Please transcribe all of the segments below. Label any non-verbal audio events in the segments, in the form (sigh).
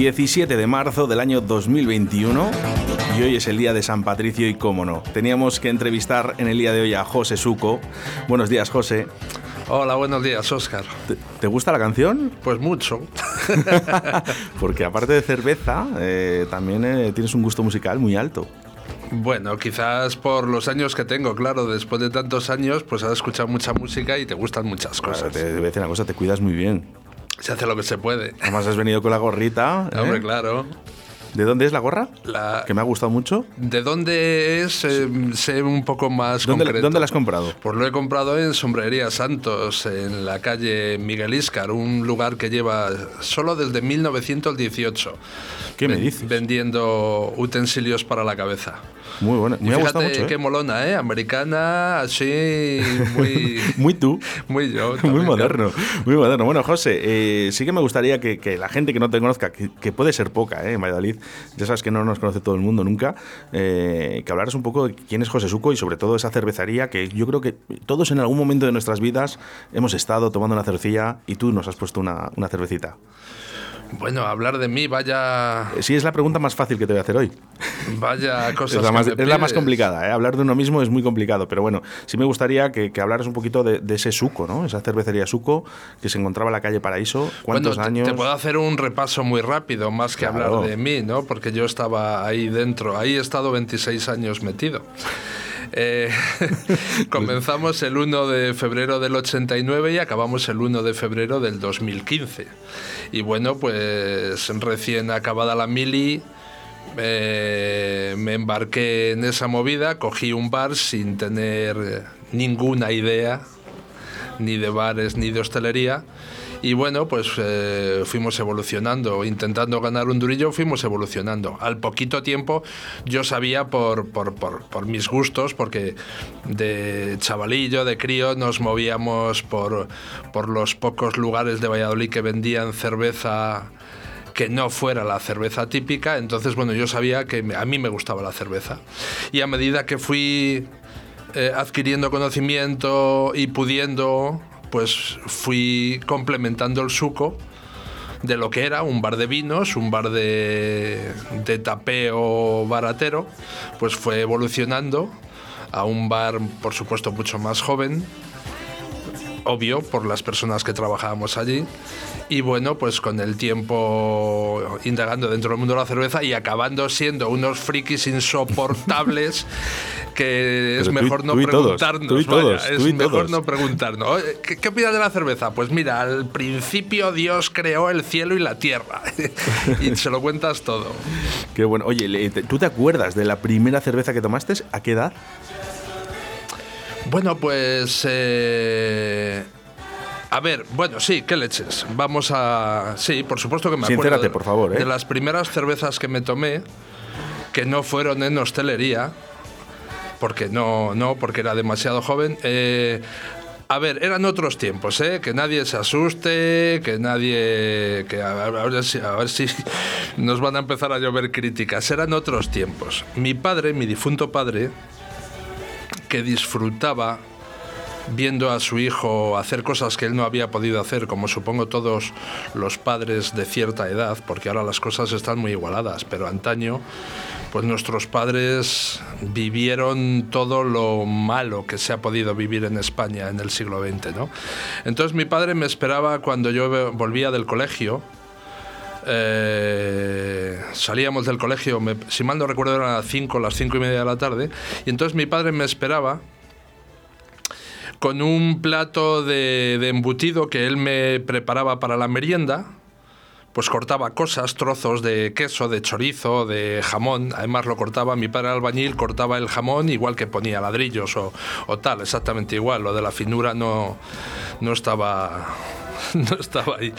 17 de marzo del año 2021 y hoy es el día de San Patricio y cómo no. Teníamos que entrevistar en el día de hoy a José Suco. Buenos días, José. Hola, buenos días, Oscar. ¿Te, gusta la canción? Pues mucho. (laughs) (laughs) Porque aparte de cerveza, eh, también eh, tienes un gusto musical muy alto. Bueno, quizás por los años que tengo, claro, después de tantos años, pues has escuchado mucha música y te gustan muchas cosas. te voy a decir una cosa, te cuidas muy bien. Se hace lo que se puede. Además has venido con la gorrita. Hombre, ¿eh? claro. ¿De dónde es la gorra? La... Que me ha gustado mucho. ¿De dónde es? Eh, sé un poco más ¿Dónde, concreto. ¿Dónde la has comprado? Pues lo he comprado en Sombrería Santos, en la calle Miguel Íscar, un lugar que lleva solo desde 1918. ¿Qué me dices? Vendiendo utensilios para la cabeza. Muy buena. Me y ha gustado mucho, ¿eh? qué molona, ¿eh? Americana, así, muy... (laughs) muy tú. Muy yo. (laughs) muy moderno. Muy moderno. Bueno, José, eh, sí que me gustaría que, que, la gente que no te conozca, que, que, puede ser poca, ¿eh? En Valladolid, ya sabes que no nos conoce todo el mundo nunca, eh, que hablaras un poco de quién es José Suco y sobre todo esa cervecería que yo creo que todos en algún momento de nuestras vidas hemos estado tomando una cervecilla y tú nos has puesto una, una cervecita. Bueno, hablar de mí, vaya. Sí, es la pregunta más fácil que te voy a hacer hoy. Vaya (laughs) cosas. es, la más, es la más complicada, ¿eh? Hablar de uno mismo es muy complicado, pero bueno, sí me gustaría que, que hablaras un poquito de, de, ese suco, ¿no? Esa cervecería suco que se encontraba en la calle Paraíso. ¿Cuántos bueno, años? Te puedo hacer un repaso muy rápido, más que Claro. hablar de mí, ¿no? Porque yo estaba ahí dentro. Ahí he estado 26 años metido. Eh, (laughs) comenzamos el 1 de febrero del 89 y acabamos el 1 de febrero del 2015. Y bueno, pues recién acabada la mili, eh, me embarqué en esa movida, cogí un bar sin tener ninguna idea, ni de bares ni de hostelería. Y bueno, pues eh, fuimos evolucionando, intentando ganar un durillo, fuimos evolucionando. Al poquito tiempo yo sabía por, por, por, mis gustos, porque de chavalillo, de crío, nos movíamos por, por los pocos lugares de Valladolid que vendían cerveza que no fuera la cerveza típica, entonces bueno, yo sabía que a mí me gustaba la cerveza. Y a medida que fui eh, adquiriendo conocimiento y pudiendo pues fui complementando el suco de lo que era un bar de vinos, un bar de, tapeo baratero, pues fue evolucionando a un bar, por supuesto, mucho más joven, obvio, por las personas que trabajábamos allí. Y bueno, pues con el tiempo indagando dentro del mundo de la cerveza y acabando siendo unos frikis insoportables (laughs) que es tú mejor no tú y todos, preguntarnos. tú vaya, es mejor todos. no preguntarnos. ¿Qué, qué opinas de la cerveza? Pues mira, al principio Dios creó el cielo y la tierra. (laughs) y se lo cuentas todo. Qué bueno. Oye, ¿tú te acuerdas de la primera cerveza que tomaste? ¿A qué edad? Bueno, pues. eh, A ver, bueno, sí, qué leches. Vamos a. Sí, por supuesto que me acuerdo. Sincérate, de- por favor, ¿eh? De las primeras cervezas que me tomé, que no fueron en hostelería, porque no, no, porque era demasiado joven. eh, a ver, eran otros tiempos, ¿eh? Que nadie se asuste, que nadie... Que a, a ver si, a ver si (laughs) nos van a empezar a llover críticas. Eran otros tiempos. Mi padre, mi difunto padre, que disfrutaba viendo a su hijo hacer cosas que él no había podido hacer, como supongo todos los padres de cierta edad, porque ahora las cosas están muy igualadas, pero antaño, pues nuestros padres vivieron todo lo malo que se ha podido vivir en España en el siglo XX, ¿no? Entonces mi padre me esperaba cuando yo volvía del colegio, eh, salíamos del colegio, me- si mal no recuerdo eran las 5, las 5 y media de la tarde, y entonces mi padre me esperaba con un plato de, de embutido que él me preparaba para la merienda, pues cortaba cosas, trozos de queso, de chorizo, de jamón. Además lo cortaba, mi padre albañil cortaba el jamón igual que ponía ladrillos o, o tal, exactamente igual. Lo de la finura no, no estaba (laughs) no estaba ahí.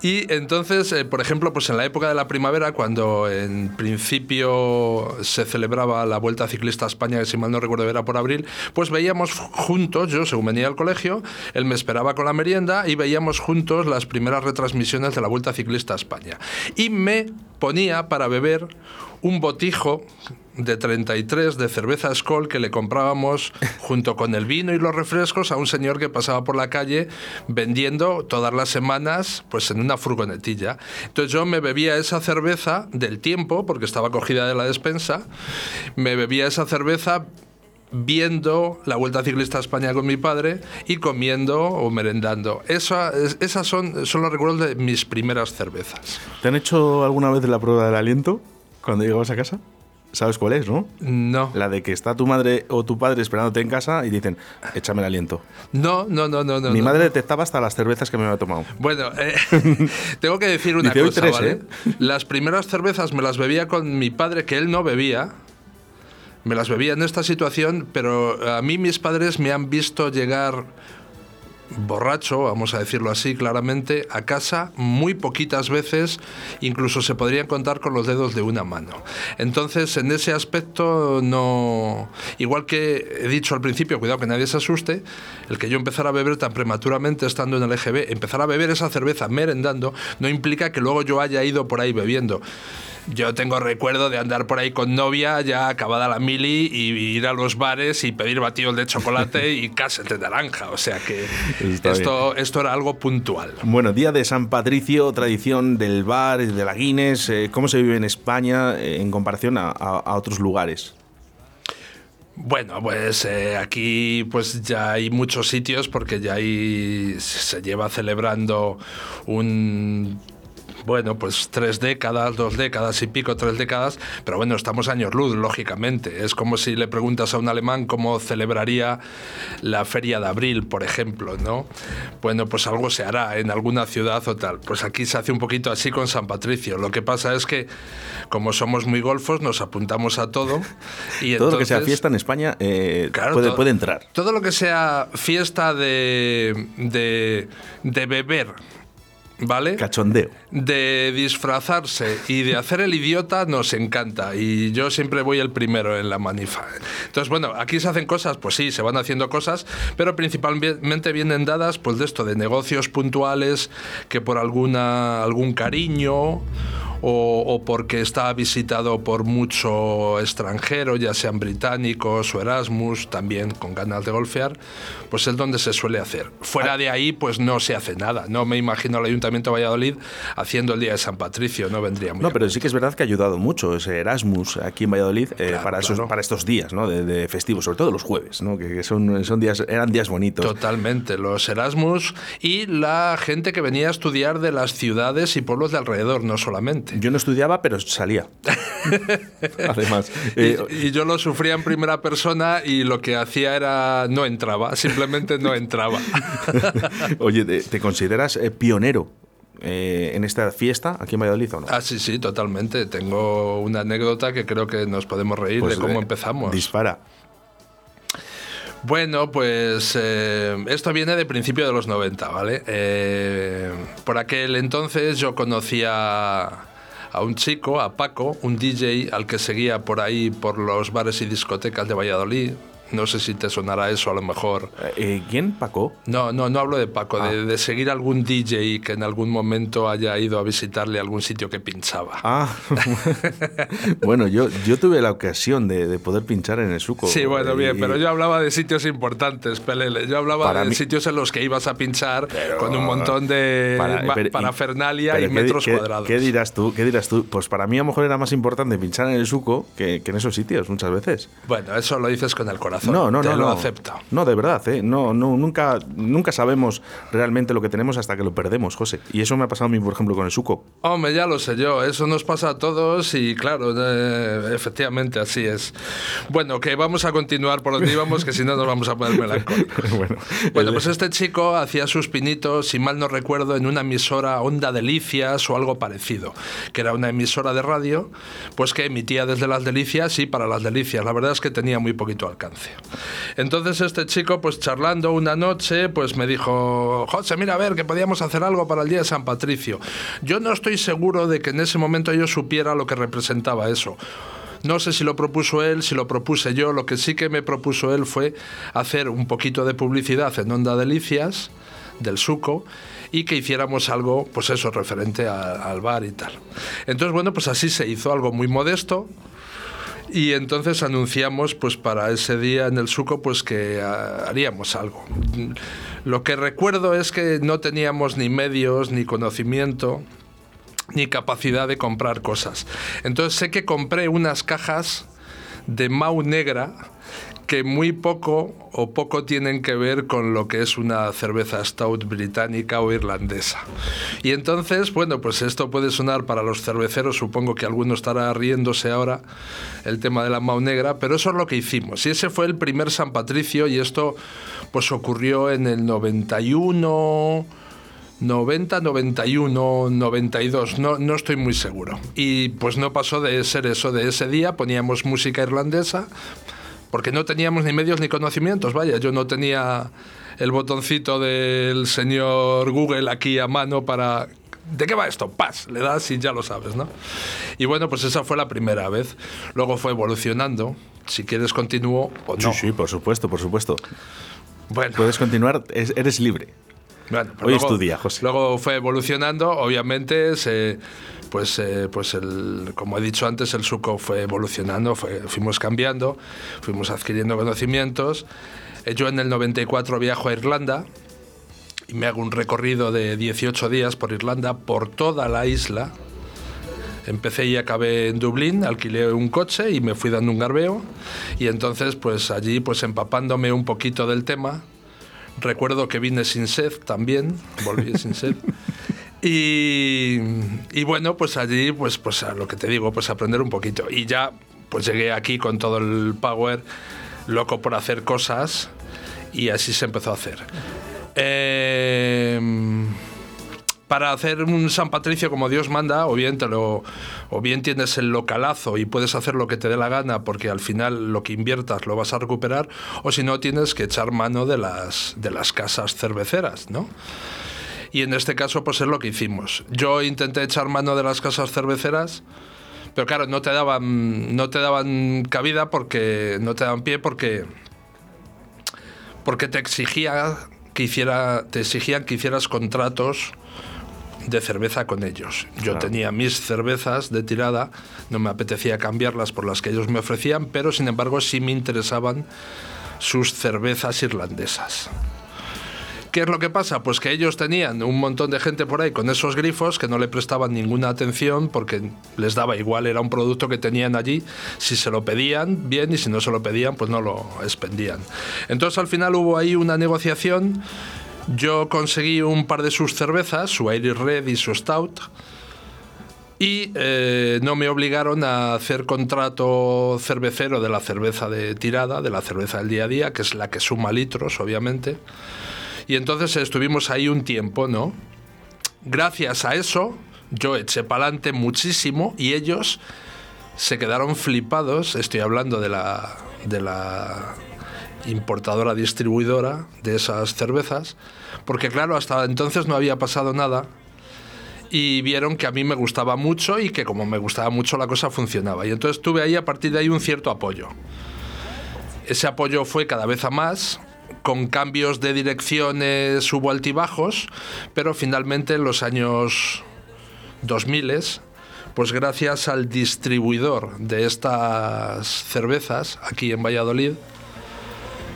Y entonces, eh, por ejemplo, pues en la época de la primavera, cuando en principio se celebraba la Vuelta Ciclista a España, que si mal no recuerdo era por abril, pues veíamos juntos, yo según venía al colegio, él me esperaba con la merienda y veíamos juntos las primeras retransmisiones de la Vuelta Ciclista a España. Y me ponía para beber un botijo de 33 de cerveza Skoll que le comprábamos junto con el vino y los refrescos a un señor que pasaba por la calle vendiendo todas las semanas pues en una furgonetilla. Entonces yo me bebía esa cerveza del tiempo, porque estaba cogida de la despensa, me bebía esa cerveza viendo la Vuelta Ciclista a España con mi padre y comiendo o merendando. Esa, esas son, son los recuerdos de mis primeras cervezas. ¿Te han hecho alguna vez la prueba del aliento cuando llegabas a casa? ¿Sabes cuál es, no? No. La de que está tu madre o tu padre esperándote en casa y dicen, échame el aliento. No, no, no, no. no Mi no. madre detectaba hasta las cervezas que me había tomado. Bueno, eh, (laughs) tengo que decir una Dice, "Hoy cosa, tres, ¿vale? ¿eh?". Las primeras cervezas me las bebía con mi padre, que él no bebía. Me las bebía en esta situación, pero a mí mis padres me han visto llegar borracho, vamos a decirlo así claramente, a casa muy poquitas veces, incluso se podrían contar con los dedos de una mano. Entonces, en ese aspecto no... Igual que he dicho al principio, cuidado que nadie se asuste, el que yo empezara a beber tan prematuramente estando en el EGB, empezar a beber esa cerveza merendando, no implica que luego yo haya ido por ahí bebiendo. Yo tengo recuerdo de andar por ahí con novia ya acabada la mili y ir a los bares y pedir batidos de chocolate y (laughs) casas de naranja. O sea que Está esto, esto era algo puntual. Bueno, Día de San Patricio, tradición del bar, de la Guinness. eh, ¿Cómo se vive en España eh, en comparación a, otros lugares? Bueno, pues eh, aquí pues ya hay muchos sitios porque ya hay, se lleva celebrando un bueno, pues tres décadas, dos décadas y pico, tres décadas, pero bueno, estamos años luz, lógicamente. Es como si le preguntas a un alemán cómo celebraría la feria de abril, por ejemplo, ¿no? Bueno, pues algo se hará en alguna ciudad o tal. Pues aquí se hace un poquito así con San Patricio. Lo que pasa es que, como somos muy golfos, nos apuntamos a todo. Y Todo lo que sea entonces- fiesta en España eh, Claro, puede, todo- puede entrar. Todo lo que sea fiesta de, de, de beber, ¿vale? Cachondeo. de disfrazarse y de hacer el idiota nos encanta y yo siempre voy el primero en la manifa. Entonces, bueno, aquí se hacen cosas, pues sí, se van haciendo cosas, pero principalmente vienen dadas pues de esto, de negocios puntuales que por alguna algún cariño o, o porque está visitado por mucho extranjero, ya sean británicos o Erasmus, también con ganas de golfear, pues es donde se suele hacer. Fuera de ahí, pues no se hace nada. No me imagino al Ayuntamiento de Valladolid haciendo el Día de San Patricio, no vendría muy No, pero sí que es verdad que ha ayudado mucho ese Erasmus aquí en Valladolid eh, Claro, para, esos, para estos días ¿no? de, de festivos, sobre todo los jueves, ¿no? que, que son, son días, eran días bonitos. Totalmente, los Erasmus y la gente que venía a estudiar de las ciudades y pueblos de alrededor, no solamente. Yo no estudiaba, pero salía. (laughs) Además, Y, eh, y yo lo sufría en primera persona y lo que hacía era no entraba, simplemente no entraba. (laughs) oye, ¿te, te consideras eh, pionero eh, en esta fiesta aquí en Valladolid o no? Ah, sí, sí, totalmente. Tengo una anécdota que creo que nos podemos reír Pues, de cómo empezamos. Dispara. Bueno, pues eh, esto viene de principio de los 90, ¿vale? Eh, por aquel entonces yo conocía a un chico, a Paco, un DJ al que seguía por ahí por los bares y discotecas de Valladolid. No sé si te sonará eso a lo mejor. Eh, ¿Quién, Paco? No, no, no hablo de Paco, Ah. de, de seguir algún DJ que en algún momento haya ido a visitarle a algún sitio que pinchaba. Ah, (laughs) bueno, yo, yo tuve la ocasión de, de poder pinchar en el suco. Sí, bueno, bien, Y- pero yo hablaba de sitios importantes, Pelele. Yo hablaba Para de mí- sitios en los que ibas a pinchar con un montón de Para- y- parafernalia y ¿qué di- metros qué- cuadrados. ¿Qué dirás tú? ¿Qué dirás tú? Pues para mí a lo mejor era más importante pinchar en el suco que, que en esos sitios muchas veces. Bueno, eso lo dices con el corazón. No, no, Te no, lo no. acepto. No, de verdad, ¿eh? No, no, nunca, nunca sabemos realmente lo que tenemos hasta que lo perdemos, José. Y eso me ha pasado a mí, por ejemplo, con el suco. Hombre, ya lo sé yo, eso nos pasa a todos y claro, eh, efectivamente así es. Bueno, que vamos a continuar por donde íbamos, que si no nos vamos a poner melancólicos. (laughs) bueno, Bueno, el- pues este chico hacía sus pinitos, si mal no recuerdo, en una emisora Onda Delicias o algo parecido, que era una emisora de radio, pues que emitía desde las Delicias y para las Delicias. La verdad es que tenía muy poquito alcance. Entonces este chico, pues charlando una noche, pues me dijo, José, mira, a ver, que podíamos hacer algo para el Día de San Patricio. Yo no estoy seguro de que en ese momento yo supiera lo que representaba eso. No sé si lo propuso él, si lo propuse yo. Lo que sí que me propuso él fue hacer un poquito de publicidad en Onda Delicias, del Suco, y que hiciéramos algo, pues eso, referente al bar y tal. Entonces, bueno, pues así se hizo algo muy modesto. Y entonces anunciamos pues para ese día en el suco pues que ah, haríamos algo. Lo que recuerdo es que no teníamos ni medios ni conocimiento ni capacidad de comprar cosas. Entonces sé que compré unas cajas de Mau negra que muy poco o poco tienen que ver con lo que es una cerveza stout británica o irlandesa. Y entonces, bueno, pues esto puede sonar para los cerveceros, supongo que alguno estará riéndose ahora el tema de la Mau negra, pero eso es lo que hicimos. Y ese fue el primer San Patricio y esto pues ocurrió en el 91 90, 91, 92, no, no estoy muy seguro. Y pues no pasó de ser eso, de ese día poníamos música irlandesa, porque no teníamos ni medios ni conocimientos, vaya, yo no tenía el botoncito del señor Google aquí a mano para... ¿De qué va esto? Paz, le das y ya lo sabes, ¿no? Y bueno, pues esa fue la primera vez. Luego fue evolucionando. Si quieres continúo o no. Sí, sí, por supuesto, por supuesto. Bueno. Puedes continuar, es- eres libre. Bueno, pues Hoy luego- es tu día, José. Luego fue evolucionando, obviamente, se- pues, eh, pues el, como he dicho antes, el suco fue evolucionando, fue- fuimos cambiando, fuimos adquiriendo conocimientos. Eh, Yo en el 94 viajo a Irlanda y me hago un recorrido de 18 días por Irlanda, por toda la isla. Empecé y acabé en Dublín, alquilé un coche y me fui dando un garbeo. Y entonces, pues allí, pues empapándome un poquito del tema, Recuerdo que vine sin sed también, volví sin sed. (laughs) Y, y bueno, pues allí, pues, pues a lo que te digo, pues aprender un poquito. Y ya, pues llegué aquí con todo el power, loco por hacer cosas, y así se empezó a hacer. Eh, para hacer un San Patricio como Dios manda, o bien, te lo, o bien tienes el localazo y puedes hacer lo que te dé la gana porque al final lo que inviertas lo vas a recuperar, o si no tienes que echar mano de las, de las casas cerveceras, ¿no? Y en este caso, pues es lo que hicimos. Yo intenté echar mano de las casas cerveceras, pero claro, no te daban, no te daban cabida porque no te daban pie porque porque te exigía que hiciera, te exigían que hicieras contratos de cerveza con ellos. Yo Claro. tenía mis cervezas de tirada, no me apetecía cambiarlas por las que ellos me ofrecían, pero sin embargo sí me interesaban sus cervezas irlandesas. ¿Qué es lo que pasa? Pues que ellos tenían un montón de gente por ahí con esos grifos que no le prestaban ninguna atención porque les daba igual, era un producto que tenían allí. Si se lo pedían, bien, y si no se lo pedían, pues no lo expendían. Entonces al final hubo ahí una negociación. Yo conseguí un par de sus cervezas, su Irish Red y su Stout. Y eh, no me obligaron a hacer contrato cervecero de la cerveza de tirada, de la cerveza del día a día, que es la que suma litros, obviamente. Y entonces estuvimos ahí un tiempo, ¿no? Gracias a eso, yo eché para adelante muchísimo y ellos se quedaron flipados. Estoy hablando de la, de la importadora distribuidora de esas cervezas, porque claro, hasta entonces no había pasado nada y vieron que a mí me gustaba mucho y que como me gustaba mucho la cosa funcionaba. Y entonces tuve ahí a partir de ahí un cierto apoyo. Ese apoyo fue cada vez a más, con cambios de direcciones hubo altibajos, pero finalmente en los años 2000, pues gracias al distribuidor de estas cervezas aquí en Valladolid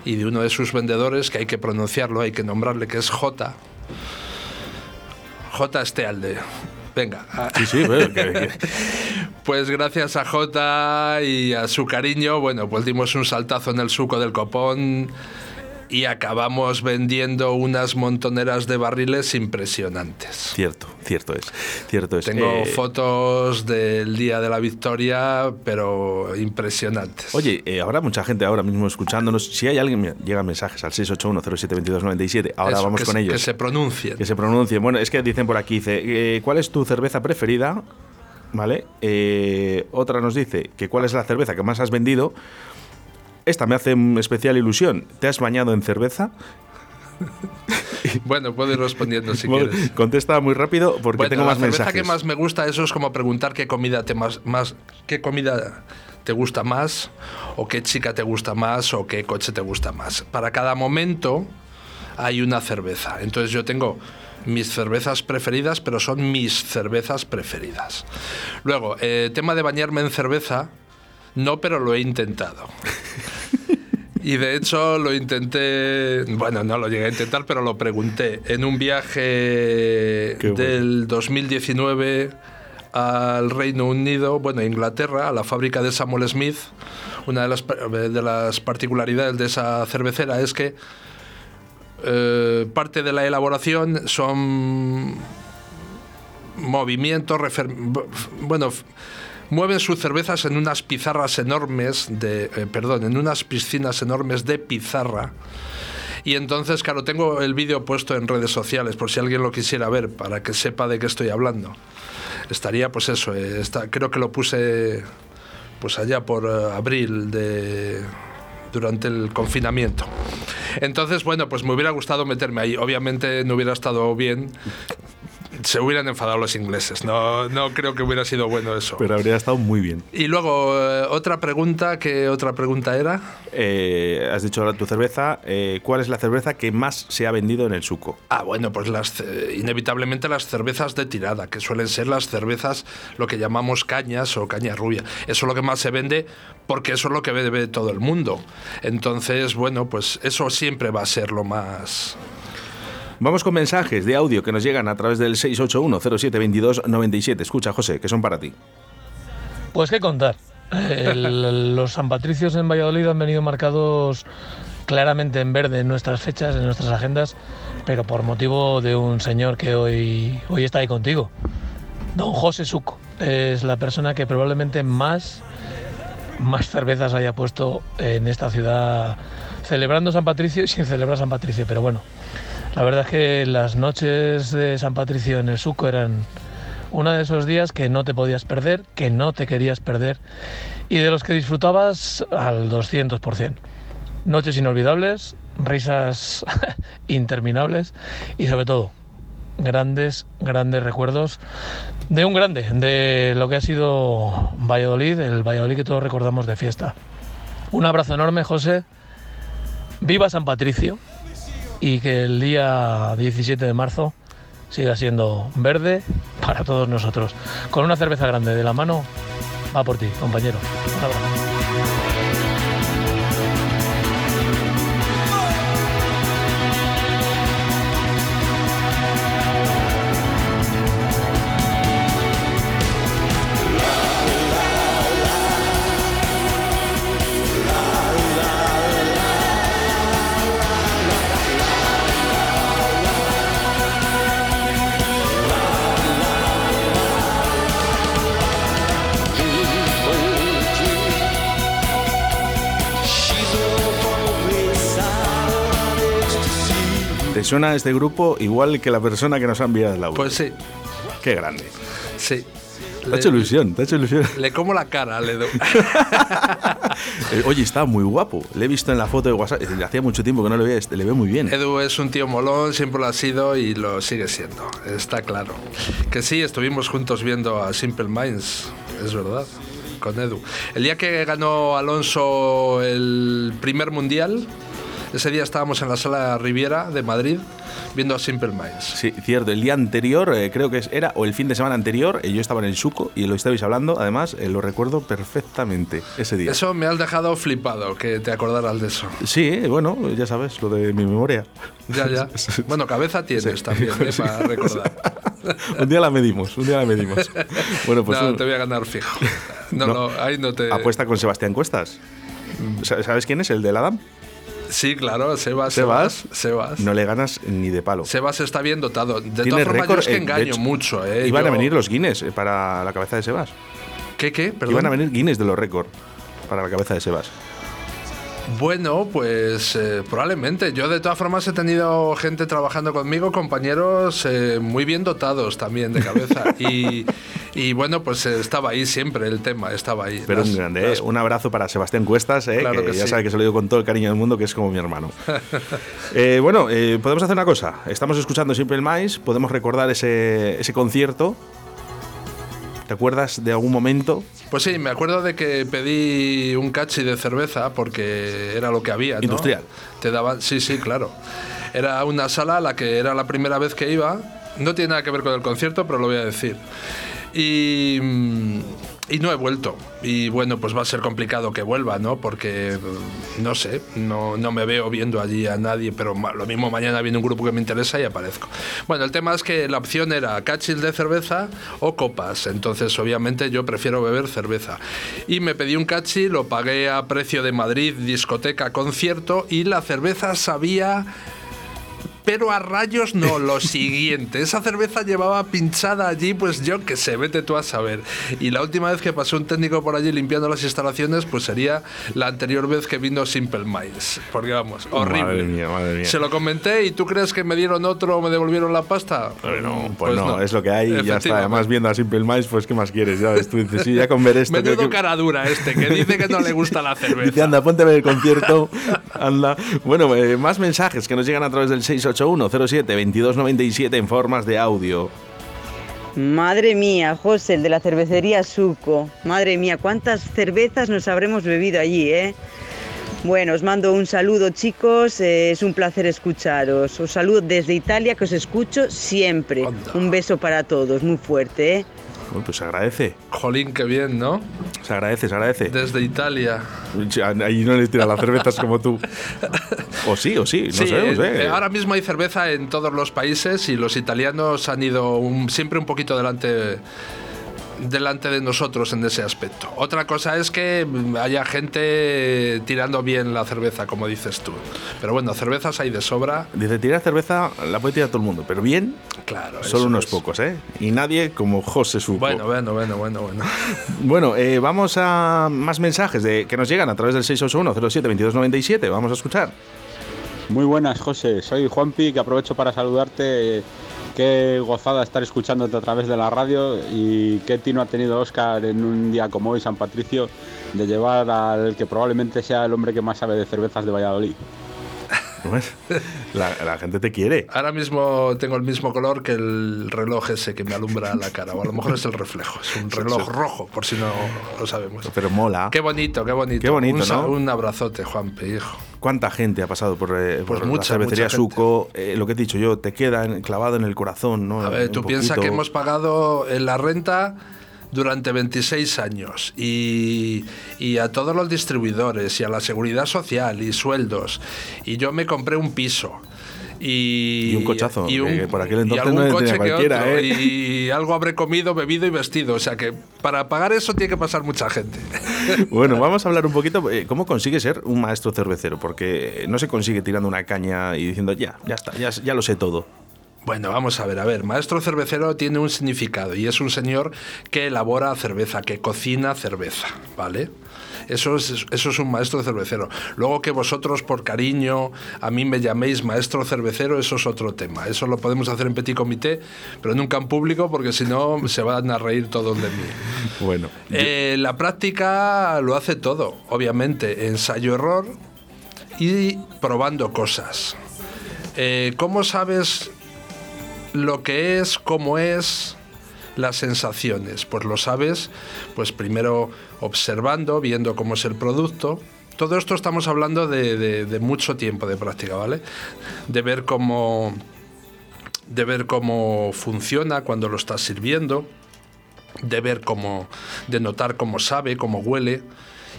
y de uno de sus vendedores, que hay que pronunciarlo, hay que nombrarle, que es J. J. Estealde. Venga, Sí, sí, pero que- que- (laughs) pues gracias a Jota y a su cariño, bueno, pues dimos un saltazo en el suco del copón y acabamos vendiendo unas montoneras de barriles impresionantes. cierto, cierto es. Cierto es. Tengo Eh, fotos del día de la victoria, pero impresionantes. Oye, eh, habrá mucha gente ahora mismo escuchándonos. Si hay alguien, llegan mensajes al 681072297. Ahora Eso, vamos que con ellos. Que se pronuncien. Que se pronuncien. Bueno, es que dicen por aquí, dice, eh, ¿cuál es tu cerveza preferida? ¿Vale? Eh, otra nos dice que cuál es la cerveza que más has vendido. Esta me hace especial ilusión. ¿Te has bañado en cerveza? Bueno, puedo ir respondiendo si Bueno, quieres. Contesta muy rápido porque Bueno, tengo la más cerveza mensajes. que más me gusta, eso es como preguntar qué comida te más, más qué comida te gusta más o qué chica te gusta más o qué coche te gusta más. Para cada momento hay una cerveza. Entonces yo tengo mis cervezas preferidas, pero son mis cervezas preferidas. Luego, eh, tema de bañarme en cerveza, No, pero lo he intentado. (laughs) Y de hecho lo intenté, bueno, no lo llegué a intentar, pero lo pregunté en un viaje del 2019 al Reino Unido, bueno, a Inglaterra, a la fábrica de Samuel Smith. Una de las, de las particularidades de esa cervecera es que eh, parte de la elaboración son movimientos, bueno, mueven sus cervezas en unas pizarras enormes de, eh, perdón, en unas piscinas enormes de pizarra. Y entonces, claro, tengo el vídeo puesto en redes sociales por si alguien lo quisiera ver, para que sepa de qué estoy hablando. Estaría, pues eso, eh, creo que lo puse pues allá por eh, abril de durante el confinamiento. Entonces, bueno, pues me hubiera gustado meterme ahí. Obviamente no hubiera estado bien se hubieran enfadado los ingleses. No, no creo que hubiera sido bueno eso. Pero habría estado muy bien. Y luego, eh, otra pregunta, ¿qué otra pregunta era? Eh, has dicho ahora tu cerveza. Eh, ¿Cuál es la cerveza que más se ha vendido en el suco? Ah, bueno, pues las, inevitablemente las cervezas de tirada, que suelen ser las cervezas, lo que llamamos cañas o caña rubia. Eso es lo que más se vende porque eso es lo que bebe todo el mundo. Entonces, bueno, pues eso siempre va a ser lo más Vamos con mensajes de audio que nos llegan a través del 681-0722-97. Escucha, José, que son para ti. Pues qué contar. (laughs) los San Patricios en Valladolid han venido marcados claramente en verde en nuestras fechas, en nuestras agendas, pero por motivo de un señor que hoy, hoy está ahí contigo. Don José Suco es la persona que probablemente más, más cervezas haya puesto en esta ciudad celebrando San Patricio y sin celebrar San Patricio, pero bueno, la verdad es que las noches de San Patricio en el Suco eran uno de esos días que no te podías perder, que no te querías perder y de los que disfrutabas al 200%. Noches inolvidables, risas (laughs) interminables y sobre todo grandes, grandes recuerdos de un grande, de lo que ha sido Valladolid, el Valladolid que todos recordamos de fiesta. Un abrazo enorme, José. Viva San Patricio y que el día 17 de marzo siga siendo verde para todos nosotros. Con una cerveza grande de la mano, va por ti, compañero. Suena este grupo igual que la persona que nos ha enviado el audio. Pues sí. Qué grande. Sí. Te ha hecho ilusión, te ha hecho ilusión. Le como la cara le doy. (laughs) Eh, oye, está muy guapo. Le he visto en la foto de WhatsApp. Hacía mucho tiempo que no le veía. Le veo muy bien. Edu es un tío molón, siempre lo ha sido y lo sigue siendo. Está claro. Que sí, estuvimos juntos viendo a Simple Minds. Es verdad. Con Edu. El día que ganó Alonso el primer mundial, ese día estábamos en la sala Riviera de Madrid viendo a Simple Minds. Sí, cierto. El día anterior, eh, creo que era, o el fin de semana anterior, eh, yo estaba en el Suco y lo estabais hablando. Además, eh, lo recuerdo perfectamente ese día. Eso me has dejado flipado, que te acordaras de eso. Sí, bueno, ya sabes, lo de mi memoria. Ya, ya. (laughs) Bueno, cabeza tienes también, (laughs) para recordar. (laughs) un día la medimos, un día la medimos. Bueno, pues. No, te voy a ganar fijo. No, no, ahí no te. Apuesta con Sebastián Cuestas. ¿Sabes quién es? ¿El del Adam? Sí, claro, Sebas. Sebas. Sebas. No le ganas ni de palo. Sebas está bien dotado. De todas formas, yo es que engaño mucho. Eh, iban a venir los Guinness eh, para la cabeza de Sebas. ¿Qué, qué? Perdón. Iban a venir Guinness de los récords para la cabeza de Sebas. Bueno, pues eh, probablemente. Yo de todas formas he tenido gente trabajando conmigo, compañeros eh, muy bien dotados también de cabeza. (laughs) y, bueno, pues eh, estaba ahí siempre el tema, estaba ahí. Pero un grande, un abrazo para Sebastián Cuestas, que, ya sabe que se lo digo con todo el cariño del mundo, que es como mi hermano. (laughs) bueno, podemos hacer una cosa. Estamos escuchando siempre el Mais, podemos recordar ese, ese concierto ¿Te acuerdas de algún momento? Pues sí, me acuerdo de que pedí un cachi de cerveza porque era lo que había. Industrial. Te daban, sí, sí, claro. Era una sala a la que era la primera vez que iba. No tiene nada que ver con el concierto, pero lo voy a decir. Y, y no he vuelto. Y bueno, pues va a ser complicado que vuelva, ¿no? Porque, no sé, no, no me veo viendo allí a nadie, pero lo mismo mañana viene un grupo que me interesa y aparezco. Bueno, el tema es que la opción era cachis de cerveza o copas. Entonces, obviamente, yo prefiero beber cerveza. Y me pedí un cachi, lo pagué a precio de Madrid, discoteca, concierto, y la cerveza sabía pero a rayos no, lo siguiente. Esa cerveza llevaba pinchada allí, pues yo que sé, vete tú a saber. Y la última vez que pasó un técnico por allí limpiando las instalaciones, pues sería la anterior vez que vino Simple Minds. Porque vamos, horrible. Madre mía, madre mía. Se lo comenté y tú crees que me dieron otro o me devolvieron la pasta? Bueno, pues, no, es lo que hay y ya está. Además, viendo a Simple Minds, pues ¿qué más quieres? Ya tú dices, sí, ya con ver esto. Menudo cara dura este, que dice que no le gusta la cerveza. Dice, anda, ponte a ver el concierto, anda. Bueno, eh, más mensajes que nos llegan a través del 681 07 2297 en formas de audio. Madre mía, José, el de la cervecería Suco. Madre mía, cuántas cervezas nos habremos bebido allí, ¿eh? Bueno, os mando un saludo chicos, eh, es un placer escucharos. Os saludo desde Italia, que os escucho siempre. Un beso para todos, muy fuerte, ¿eh? Pues se agradece. Jolín, qué bien, ¿no? Se agradece, se agradece. Desde Italia. Ahí no les tiran las cervezas como tú. (laughs) O sí, o sí, no sé, eh, Ahora mismo hay cerveza en todos los países y los italianos han ido siempre un poquito delante delante de nosotros en ese aspecto. Otra cosa es que haya gente tirando bien la cerveza, como dices tú. Pero bueno, cervezas hay de sobra. Dice, tirar cerveza la puede tirar todo el mundo, pero bien, claro, solo unos pocos, ¿eh? Y nadie como José Suco. Bueno, bueno, bueno, bueno, bueno. (laughs) bueno, eh, vamos a más mensajes de, que nos llegan a través del 681 07 2297. Vamos a escuchar. Muy buenas, José. Soy Juanpi, que aprovecho para saludarte Qué gozada estar escuchándote a través de la radio y qué tino ha tenido Oscar en un día como hoy, San Patricio, de llevar al que probablemente sea el hombre que más sabe de cervezas de Valladolid. La, gente te quiere. Ahora mismo tengo el mismo color que el reloj ese que me alumbra la cara, o a lo mejor es el reflejo, es un reloj rojo, por si no lo sabemos. Pero mola. Qué bonito, qué bonito. Qué bonito, un, ¿no? Un abrazote, Juanpe, hijo. ¿Cuánta gente ha pasado por, eh, pues la cervecería Suco? Eh, lo que he dicho yo, te queda clavado en el corazón, ¿no? A ver, tú piensas que hemos pagado en la renta durante 26 años y, a todos los distribuidores y a la seguridad social y sueldos. Y yo me compré un piso. Y, un cochazo, y por aquel entonces no coche cualquiera, ¿eh? Y algo habré comido, bebido y vestido. O sea que para pagar eso tiene que pasar mucha gente. (laughs) Bueno, vamos a hablar un poquito eh, cómo consigue ser un maestro cervecero, porque no se consigue tirando una caña y diciendo ya, ya está, ya, ya lo sé todo. Bueno, vamos a ver, a ver, maestro cervecero tiene un significado y es un señor que elabora cerveza, que cocina cerveza, ¿vale? Eso es, eso es un maestro cervecero. Luego que vosotros por cariño a mí me llaméis maestro cervecero, eso es otro tema. Eso lo podemos hacer en petit comité, pero nunca en público porque si no se van a reír todos de mí. Bueno. Eh, la práctica lo hace todo, obviamente, ensayo-error y probando cosas. Eh, ¿Cómo sabes lo que es, cómo es, las sensaciones. Pues lo sabes, pues primero observando, viendo cómo es el producto. Todo esto estamos hablando de, mucho tiempo de práctica, ¿vale? De ver cómo. De ver cómo funciona cuando lo estás sirviendo. De ver cómo. de notar cómo sabe, cómo huele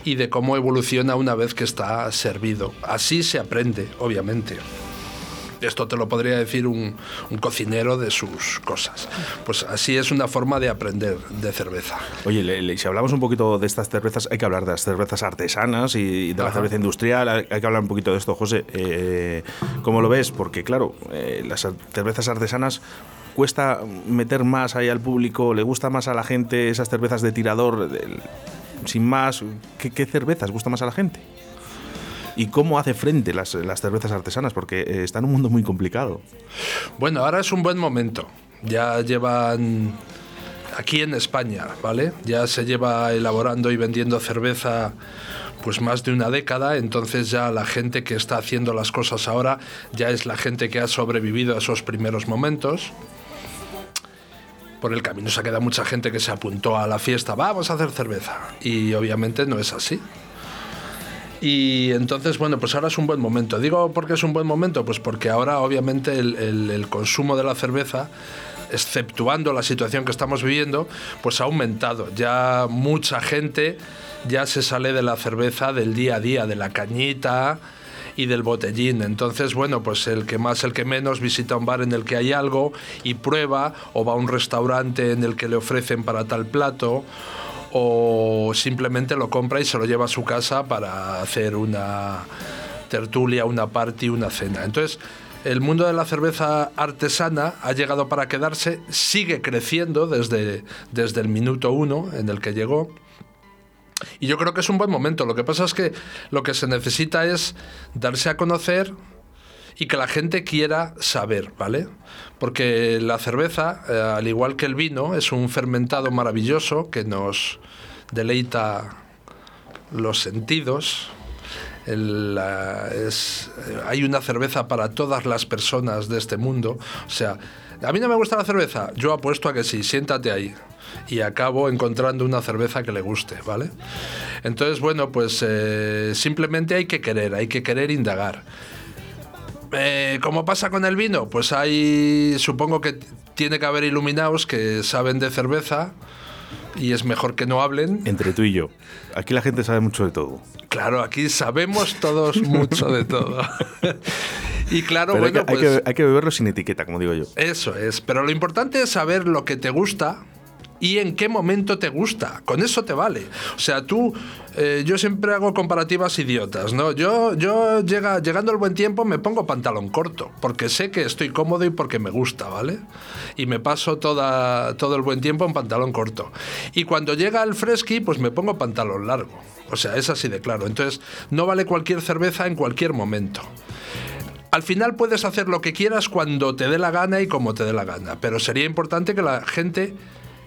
y de cómo evoluciona una vez que está servido. Así se aprende, obviamente. Esto te lo podría decir un, cocinero de sus cosas. Pues así es una forma de aprender de cerveza. Oye, si hablamos un poquito de estas cervezas, hay que hablar de las cervezas artesanas y de la cerveza industrial. Hay, que hablar un poquito de esto, José. Eh, ¿Cómo lo ves? Porque, claro, eh, las cervezas artesanas cuesta meter más ahí al público, le gusta más a la gente esas cervezas de tirador, sin más. ¿Qué, ¿Qué cervezas gusta más a la gente? Y cómo hace frente las, las cervezas artesanas, porque eh, está en un mundo muy complicado. Bueno, ahora es un buen momento. Ya llevan aquí en España, ¿vale? Ya se lleva elaborando y vendiendo cerveza pues más de una década, entonces ya la gente que está haciendo las cosas ahora ya es la gente que ha sobrevivido a esos primeros momentos. Por el camino se ha quedado mucha gente que se apuntó a la fiesta, vamos a hacer cerveza. Y obviamente no es así. Y entonces, bueno, pues ahora es un buen momento. Digo, ¿por qué es un buen momento? Pues porque ahora obviamente el, consumo de la cerveza exceptuando la situación que estamos viviendo, pues ha aumentado. Ya mucha gente ya se sale de la cerveza del día a día, de la cañita y del botellín. Entonces, bueno, pues el que más, el que menos visita un bar en el que hay algo y prueba, o va a un restaurante en el que le ofrecen para tal plato, o simplemente lo compra y se lo lleva a su casa para hacer una tertulia, una party, una cena. Entonces, el mundo de la cerveza artesana ha llegado para quedarse, sigue creciendo desde, desde el minuto uno en el que llegó. Y yo creo que es un buen momento. Lo que pasa es que lo que se necesita es darse a conocer y que la gente quiera saber, ¿vale? Porque la cerveza, eh, al igual que el vino, es un fermentado maravilloso que nos deleita los sentidos, es, hay una cerveza para todas las personas de este mundo. O sea, a mí no me gusta la cerveza, yo apuesto a que sí, siéntate ahí. Y acabo encontrando una cerveza que le guste, ¿vale? Entonces, bueno, pues eh, simplemente hay que querer, hay que querer indagar. Eh, ¿Cómo pasa con el vino? Pues hay, supongo que tiene que haber iluminados que saben de cerveza y es mejor que no hablen. Entre tú y yo. Aquí la gente sabe mucho de todo. Claro, aquí sabemos todos (laughs) mucho de todo. y claro, bueno, hay que, pues, hay que beberlo sin etiqueta, como digo yo. Eso es. Pero lo importante es saber lo que te gusta y en qué momento te gusta. Con eso te vale. O sea, tú, eh, yo siempre hago comparativas idiotas, ¿no? Yo, yo llega, llegando el buen tiempo me pongo pantalón corto, porque sé que estoy cómodo y porque me gusta, ¿vale? Y me paso toda, todo el buen tiempo en pantalón corto. Y cuando llega el fresqui, pues me pongo pantalón largo. O sea, es así de claro. Entonces, no vale cualquier cerveza en cualquier momento. Al final puedes hacer lo que quieras cuando te dé la gana y como te dé la gana, pero sería importante que la gente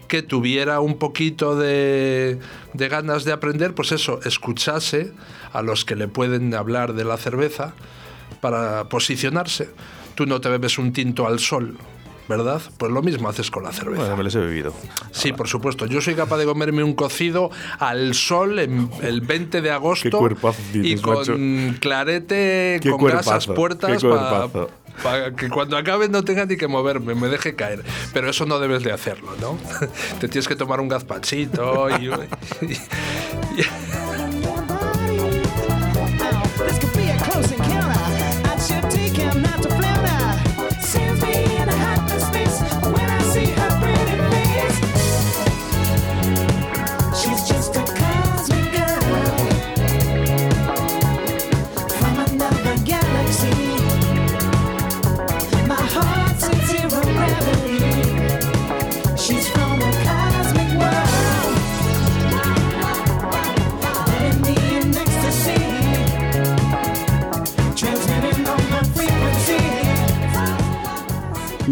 que tuviera un poquito de, de, ganas de aprender, pues eso, escuchase a los que le pueden hablar de la cerveza para posicionarse. Tú no te bebes un tinto al sol, ¿verdad? Pues lo mismo haces con la cerveza. Bueno, me les he bebido. Sí, por supuesto. Yo soy capaz de comerme un cocido al sol en el 20 de agosto y con clarete, con gasas puertas para para que cuando acabe no tenga ni que moverme, me deje caer. Pero eso no debes de hacerlo, ¿no? (laughs) Te tienes que tomar un gazpachito y, (laughs) y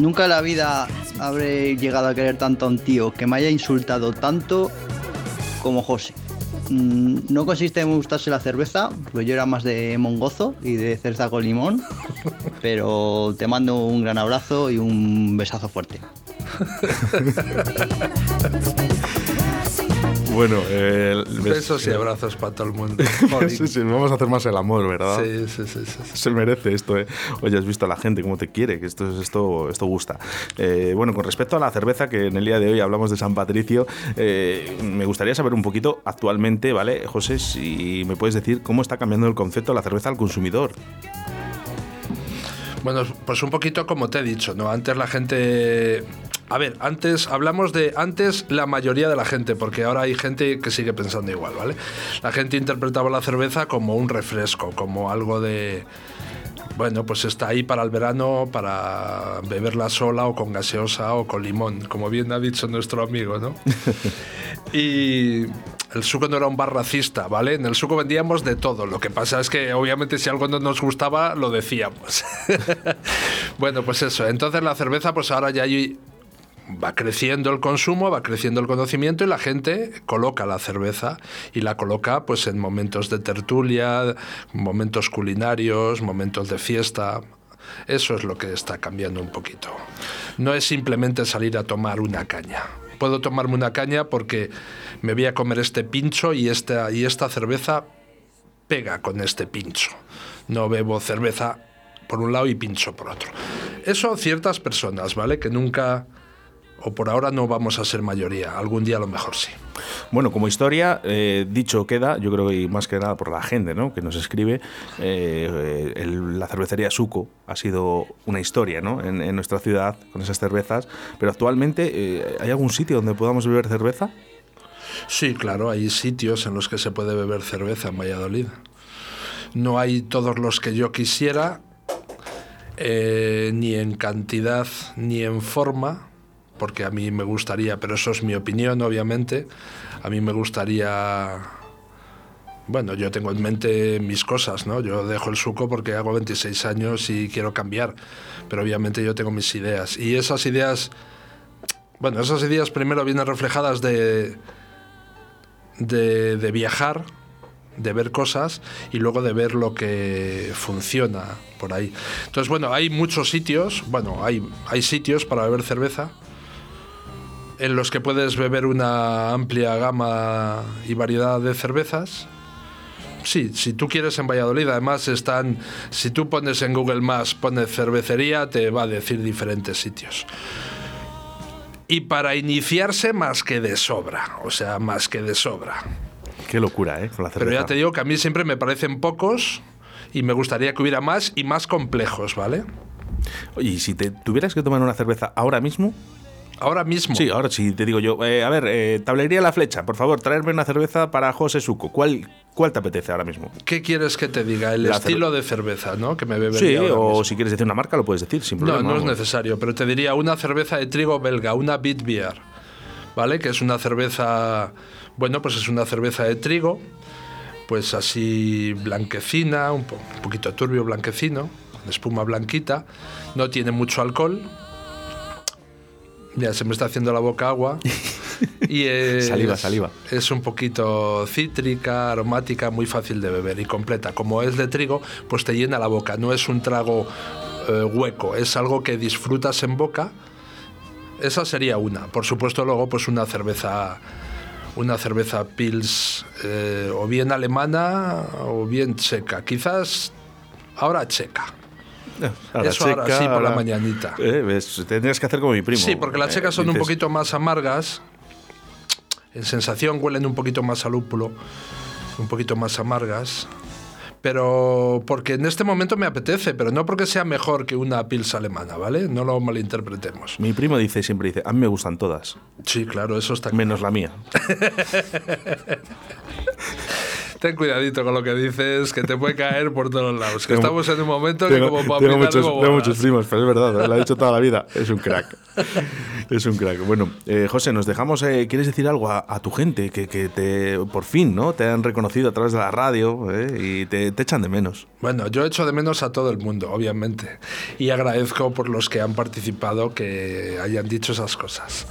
Nunca en la vida habré llegado a querer tanto a un tío que me haya insultado tanto como José. Mm, no consiste en gustarse la cerveza, pues yo era más de mongozo y de cerveza con limón, (laughs) pero te mando un gran abrazo y un besazo fuerte. (laughs) Bueno, eh, besos y abrazos para todo el mundo. (laughs) sí, sí, vamos a hacer más el amor, ¿verdad? Sí, sí, sí, Se merece esto, ¿eh? Oye, has visto a la gente cómo te quiere, que esto, esto, esto gusta. Eh, bueno, con respecto a la cerveza, que en el día de hoy hablamos de San Patricio, eh, me gustaría saber un poquito actualmente, ¿vale, José? Si me puedes decir cómo está cambiando el concepto de la cerveza al consumidor. Bueno, pues un poquito como te he dicho, ¿no? Antes la gente a ver, antes hablamos de antes la mayoría de la gente, porque ahora hay gente que sigue pensando igual, ¿vale? La gente interpretaba la cerveza como un refresco, como algo de bueno, pues está ahí para el verano, para beberla sola o con gaseosa o con limón, como bien ha dicho nuestro amigo, ¿no? (laughs) y el suco no era un bar racista, ¿vale? En el suco vendíamos de todo. Lo que pasa es que, obviamente, si algo no nos gustaba, lo decíamos. (laughs) bueno, pues eso. Entonces la cerveza, pues ahora ya hay va creciendo el consumo, va creciendo el conocimiento y la gente coloca la cerveza y la coloca pues en momentos de tertulia, momentos culinarios, momentos de fiesta. Eso es lo que está cambiando un poquito. No es simplemente salir a tomar una caña. Puedo tomarme una caña porque me voy a comer este pincho y esta, y esta cerveza pega con este pincho. No bebo cerveza por un lado y pincho por otro. Eso ciertas personas, ¿vale? Que nunca o por ahora no vamos a ser mayoría. Algún día a lo mejor sí. Bueno, como historia, eh, dicho queda, yo creo que más que nada por la gente ¿no? que nos escribe, eh, el- la cervecería Suco ha sido una historia ¿no? en, en nuestra ciudad con esas cervezas, pero actualmente eh, ¿hay algún sitio donde podamos beber cerveza? Sí, claro, hay sitios en los que se puede beber cerveza en Valladolid. No hay todos los que yo quisiera, eh, ni en cantidad ni en forma, porque a mí me gustaría, pero eso es mi opinión, obviamente, a mí me gustaría... Bueno, yo tengo en mente mis cosas, ¿no? Yo dejo el suco porque hago 26 años y quiero cambiar, pero obviamente yo tengo mis ideas. Y esas ideas, bueno, esas ideas primero vienen reflejadas de, de, de viajar, de ver cosas y luego de ver lo que funciona por ahí. Entonces, bueno, hay muchos sitios, bueno, hay, hay sitios para beber cerveza en los que puedes beber una amplia gama y variedad de cervezas. Sí, si tú quieres en Valladolid, además están, si tú pones en Google Maps, pones cervecería, te va a decir diferentes sitios. Y para iniciarse más que de sobra, o sea, más que de sobra. Qué locura, ¿eh? Con la cerveza. Pero ya te digo que a mí siempre me parecen pocos y me gustaría que hubiera más y más complejos, ¿vale? Oye, y si te tuvieras que tomar una cerveza ahora mismo, Ahora mismo. sí, ahora sí te digo yo, eh, a ver, eh, tablería La Flecha, por favor, traerme una cerveza para José Suco. ¿Cuál, cuál te apetece ahora mismo? ¿Qué quieres que te diga? El La estilo de cerveza, ¿no? Que me bebería Sí, ahora o mismo. si quieres decir una marca, lo puedes decir sin No, problema. no es necesario, pero te diría una cerveza de trigo belga, una Bitbier, ¿vale? Que es una cerveza, bueno, pues es una cerveza de trigo, pues así blanquecina, un, po- un poquito turbio blanquecino, con espuma blanquita, no tiene mucho alcohol. Ya se me está haciendo la boca agua. (laughs) Y es, Saliva, saliva. Es un poquito cítrica, aromática, muy fácil de beber y completa. Como es de trigo, pues te llena la boca. No es un trago eh, hueco, es algo que disfrutas en boca. Esa sería una. Por supuesto, luego, pues una cerveza. Una cerveza Pils eh, o bien alemana o bien checa. Quizás ahora checa. Ahora Eso ahora checa, sí, por la ahora- mañanita. Eh, tendrías que hacer como mi primo. Sí, porque las Eh, checas son un poquito más amargas. En sensación huelen un poquito más a lúpulo, un poquito más amargas. Pero porque en este momento me apetece, pero no porque sea mejor que una pils alemana, ¿vale? No lo malinterpretemos. Mi primo dice siempre dice, a mí me gustan todas, Sí, claro, eso está menos la mía. (laughs) Ten cuidadito con lo que dices, que te puede caer por todos lados. Que (laughs) Tengo- estamos en un momento que Tengo, como para tengo muchos, de tengo muchos primos, pero es verdad, lo ha dicho toda la vida. Es un crack. (laughs) Es un crack. Bueno, eh, José, nos dejamos. eh, ¿Quieres decir algo a, a tu gente que, que te, por fin, ¿no? Te han reconocido a través de la radio eh, y te, te echan de menos. Bueno, yo echo de menos a todo el mundo, obviamente. Y agradezco por los que han participado que hayan dicho esas cosas.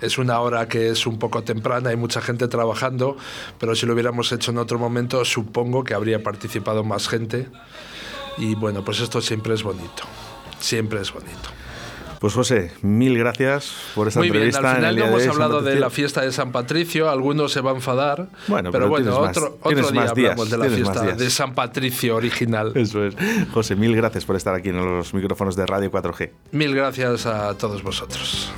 Es una hora que es un poco temprana, hay mucha gente trabajando, pero si lo hubiéramos hecho en otro momento, supongo que habría participado más gente. Y bueno, pues esto siempre es bonito. Siempre es bonito. Pues José, mil gracias por esta Muy bien, entrevista. al en el final no hemos de hablado de la fiesta de San Patricio, algunos se va a enfadar, Bueno, pero, pero bueno, tienes más- otro, otro día más días, hablamos de la fiesta de San Patricio original. Eso es. José, mil gracias por estar aquí en los micrófonos de Radio 4G. Mil gracias a todos vosotros.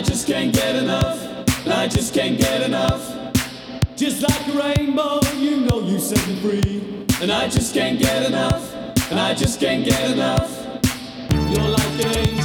I just can't get enough. I just can't get enough. Just like a rainbow, you know you set me free. And I just can't get enough. And I just can't get enough. You're like a